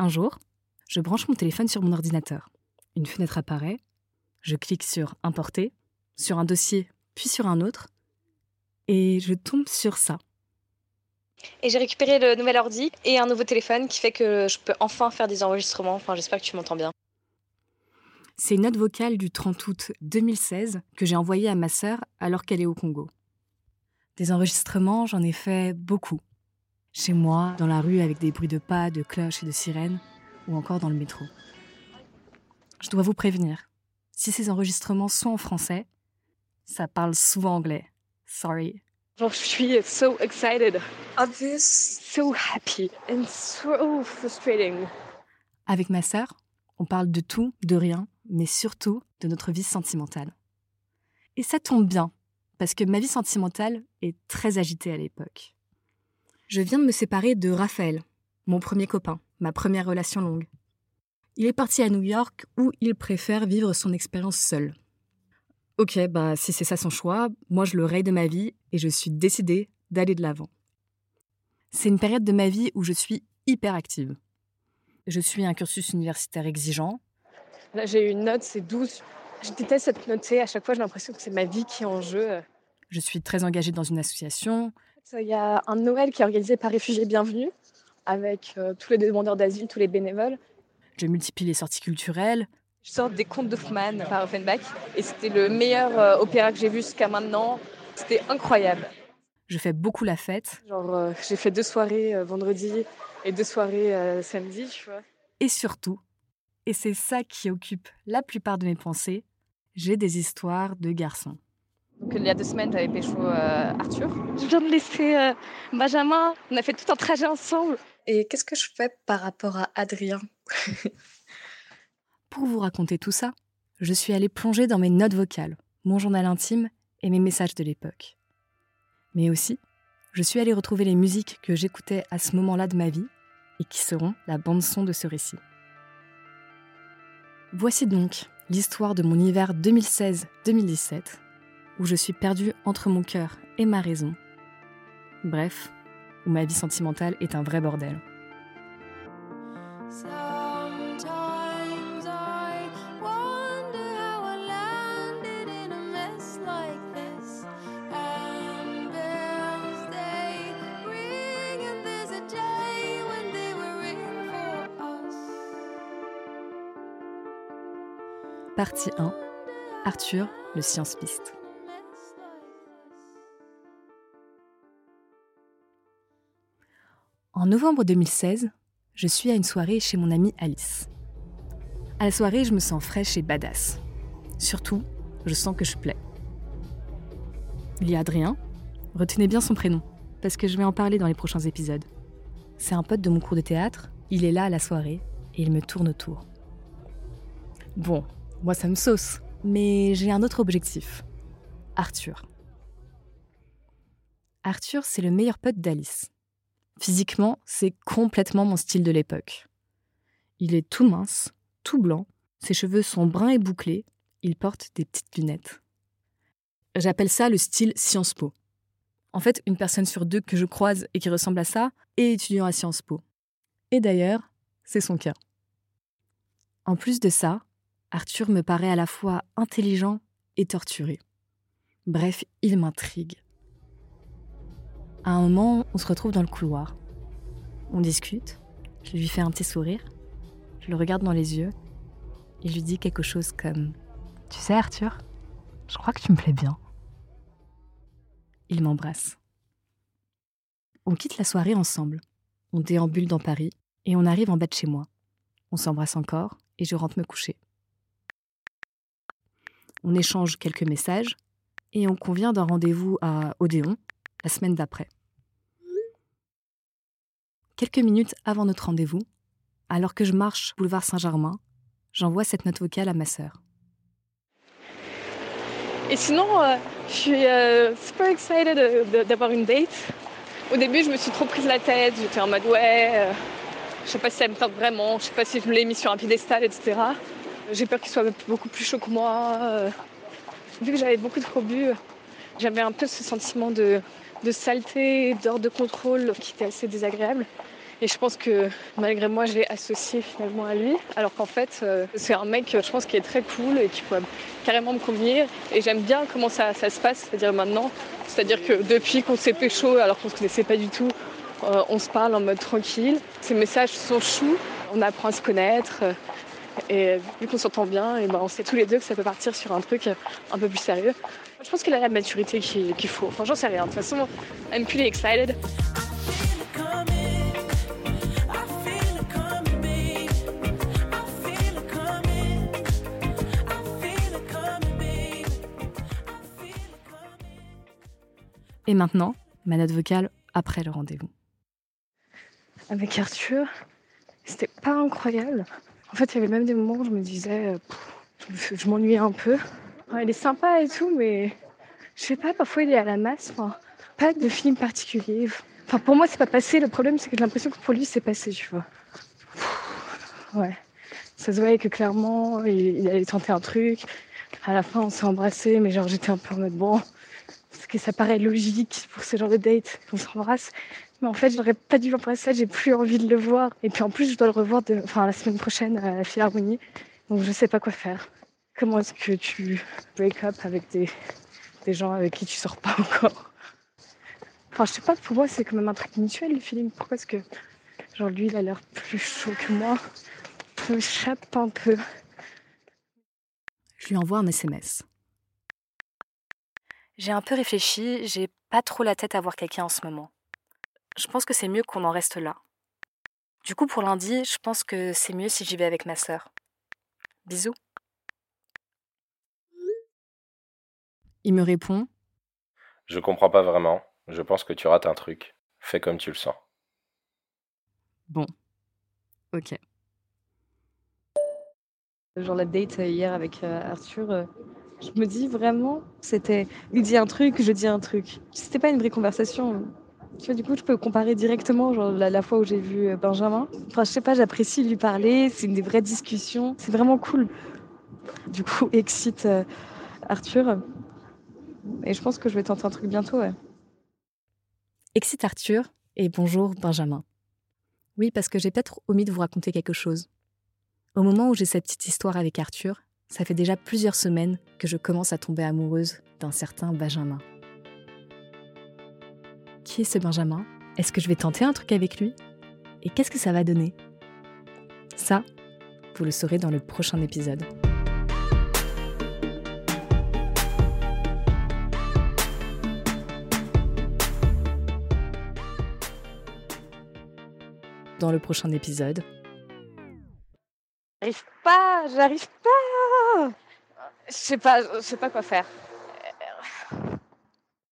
Un jour, je branche mon téléphone sur mon ordinateur. Une fenêtre apparaît, je clique sur Importer, sur un dossier, puis sur un autre, et je tombe sur ça. Et j'ai récupéré le nouvel ordi et un nouveau téléphone qui fait que je peux enfin faire des enregistrements. Enfin, j'espère que tu m'entends bien. C'est une note vocale du 30 août 2016 que j'ai envoyée à ma sœur alors qu'elle est au Congo. Des enregistrements, j'en ai fait beaucoup. Chez moi, dans la rue avec des bruits de pas, de cloches et de sirènes, ou encore dans le métro. Je dois vous prévenir, si ces enregistrements sont en français, ça parle souvent anglais. Sorry. je suis so excited, obvious, so happy and so frustrating. Avec ma sœur, on parle de tout, de rien, mais surtout de notre vie sentimentale. Et ça tombe bien, parce que ma vie sentimentale est très agitée à l'époque. Je viens de me séparer de Raphaël, mon premier copain, ma première relation longue. Il est parti à New York où il préfère vivre son expérience seul. Ok, bah si c'est ça son choix, moi je le raye de ma vie et je suis décidée d'aller de l'avant. C'est une période de ma vie où je suis hyper active. Je suis un cursus universitaire exigeant. Là j'ai eu une note, c'est 12. Je déteste cette notée, à chaque fois j'ai l'impression que c'est ma vie qui est en jeu. Je suis très engagée dans une association. Il y a un Noël qui est organisé par Réfugiés Bienvenus, avec euh, tous les demandeurs d'asile, tous les bénévoles. Je multiplie les sorties culturelles. Je sors des contes d'Hoffmann par Offenbach, et c'était le meilleur euh, opéra que j'ai vu jusqu'à maintenant. C'était incroyable. Je fais beaucoup la fête. Genre, euh, j'ai fait deux soirées vendredi et deux soirées samedi, tu vois. Et surtout, et c'est ça qui occupe la plupart de mes pensées, j'ai des histoires de garçons. Donc, il y a deux semaines, tu avais pécho euh, Arthur. Je viens de laisser euh, Benjamin. On a fait tout un trajet ensemble. Et qu'est-ce que je fais par rapport à Adrien? Pour vous raconter tout ça, je suis allée plonger dans mes notes vocales, mon journal intime et mes messages de l'époque. Mais aussi, je suis allée retrouver les musiques que j'écoutais à ce moment-là de ma vie et qui seront la bande-son de ce récit. Voici donc l'histoire de mon hiver 2016-2017 où je suis perdue entre mon cœur et ma raison. Bref, où ma vie sentimentale est un vrai bordel. Partie 1 Arthur, le science-piste. En novembre 2016, je suis à une soirée chez mon amie Alice. À la soirée, je me sens fraîche et badass. Surtout, je sens que je plais. Il y a Adrien. Retenez bien son prénom, parce que je vais en parler dans les prochains épisodes. C'est un pote de mon cours de théâtre, il est là à la soirée, et il me tourne autour. Bon, moi ça me sauce, mais j'ai un autre objectif. Arthur. Arthur, c'est le meilleur pote d'Alice. Physiquement, c'est complètement mon style de l'époque. Il est tout mince, tout blanc, ses cheveux sont bruns et bouclés, il porte des petites lunettes. J'appelle ça le style Sciences Po. En fait, une personne sur deux que je croise et qui ressemble à ça est étudiant à Sciences Po. Et d'ailleurs, c'est son cas. En plus de ça, Arthur me paraît à la fois intelligent et torturé. Bref, il m'intrigue. À un moment, on se retrouve dans le couloir. On discute. Je lui fais un petit sourire. Je le regarde dans les yeux. Et je lui dis quelque chose comme Tu sais, Arthur, je crois que tu me plais bien. Il m'embrasse. On quitte la soirée ensemble. On déambule dans Paris et on arrive en bas de chez moi. On s'embrasse encore et je rentre me coucher. On échange quelques messages et on convient d'un rendez-vous à Odéon la semaine d'après. Quelques minutes avant notre rendez-vous, alors que je marche boulevard Saint-Germain, j'envoie cette note vocale à ma sœur. Et sinon, euh, je suis euh, super excited d'avoir une date. Au début, je me suis trop prise la tête. J'étais en mode ouais, euh, je sais pas si ça me tente vraiment, je sais pas si je l'ai mis sur un piédestal, etc. J'ai peur qu'il soit beaucoup plus chaud que moi. vu que j'avais beaucoup trop bu, j'avais un peu ce sentiment de, de saleté, d'ordre de contrôle qui était assez désagréable. Et je pense que malgré moi, je l'ai associé finalement à lui. Alors qu'en fait, euh, c'est un mec, je pense, qui est très cool et qui pourrait carrément me convenir. Et j'aime bien comment ça, ça se passe, c'est-à-dire maintenant. C'est-à-dire que depuis qu'on s'est pécho, alors qu'on se connaissait pas du tout, euh, on se parle en mode tranquille. Ces messages sont choux, on apprend à se connaître. Et vu qu'on s'entend bien, et ben on sait tous les deux que ça peut partir sur un truc un peu plus sérieux. Je pense qu'il a la maturité qu'il qu'il faut. Enfin, j'en sais rien. De toute façon, I'm pretty excited. Et maintenant, ma note vocale après le rendez-vous. Avec Arthur, c'était pas incroyable. En fait, il y avait même des moments où je me disais, euh, pff, je, m'ennuyais un peu. Ouais, il est sympa et tout, mais je sais pas, parfois il est à la masse. Enfin, pas de film particulier. Enfin, pour moi, c'est pas passé. Le problème, c'est que j'ai l'impression que pour lui, c'est passé, tu vois. Ouais. Ça se voyait que clairement, il, il allait tenter un truc. À la fin, on s'est embrassé, mais genre, j'étais un peu en mode bon. Parce que ça paraît logique pour ce genre de date qu'on s'embrasse. Mais en fait, j'aurais pas dû l'embrasser, j'ai plus envie de le voir. Et puis en plus, je dois le revoir de, enfin, la semaine prochaine à la Philharmonie. Donc je sais pas quoi faire. Comment est-ce que tu break up avec des, des gens avec qui tu sors pas encore? Enfin, je sais pas, pour moi, c'est quand même un truc mutuel, le feeling. Pourquoi est-ce que, genre, lui, il a l'air plus chaud que moi? Ça m'échappe un peu. Je lui envoie un SMS. J'ai un peu réfléchi, j'ai pas trop la tête à voir quelqu'un en ce moment. Je pense que c'est mieux qu'on en reste là. Du coup, pour lundi, je pense que c'est mieux si j'y vais avec ma sœur. Bisous. Il me répond Je comprends pas vraiment. Je pense que tu rates un truc. Fais comme tu le sens. Bon. Ok. Genre la date hier avec euh, Arthur, euh, je me dis vraiment, c'était il dit un truc, je dis un truc. C'était pas une vraie conversation. Tu vois, du coup, je peux comparer directement genre, la, fois où j'ai vu euh, Benjamin. Enfin, je sais pas, j'apprécie lui parler, c'est une des vraies discussions, c'est vraiment cool. Du coup, excite euh, Arthur. Et je pense que je vais tenter un truc bientôt, ouais. Excite Arthur et bonjour Benjamin. Oui, parce que j'ai peut-être omis de vous raconter quelque chose. Au moment où j'ai cette petite histoire avec Arthur, ça fait déjà plusieurs semaines que je commence à tomber amoureuse d'un certain Benjamin. Qui est ce Benjamin? Est-ce que je vais tenter un truc avec lui? Et qu'est-ce que ça va donner? Ça, vous le saurez dans le prochain épisode. Dans le prochain épisode, J'arrive pas, j'arrive pas. Je sais pas, je sais pas quoi faire.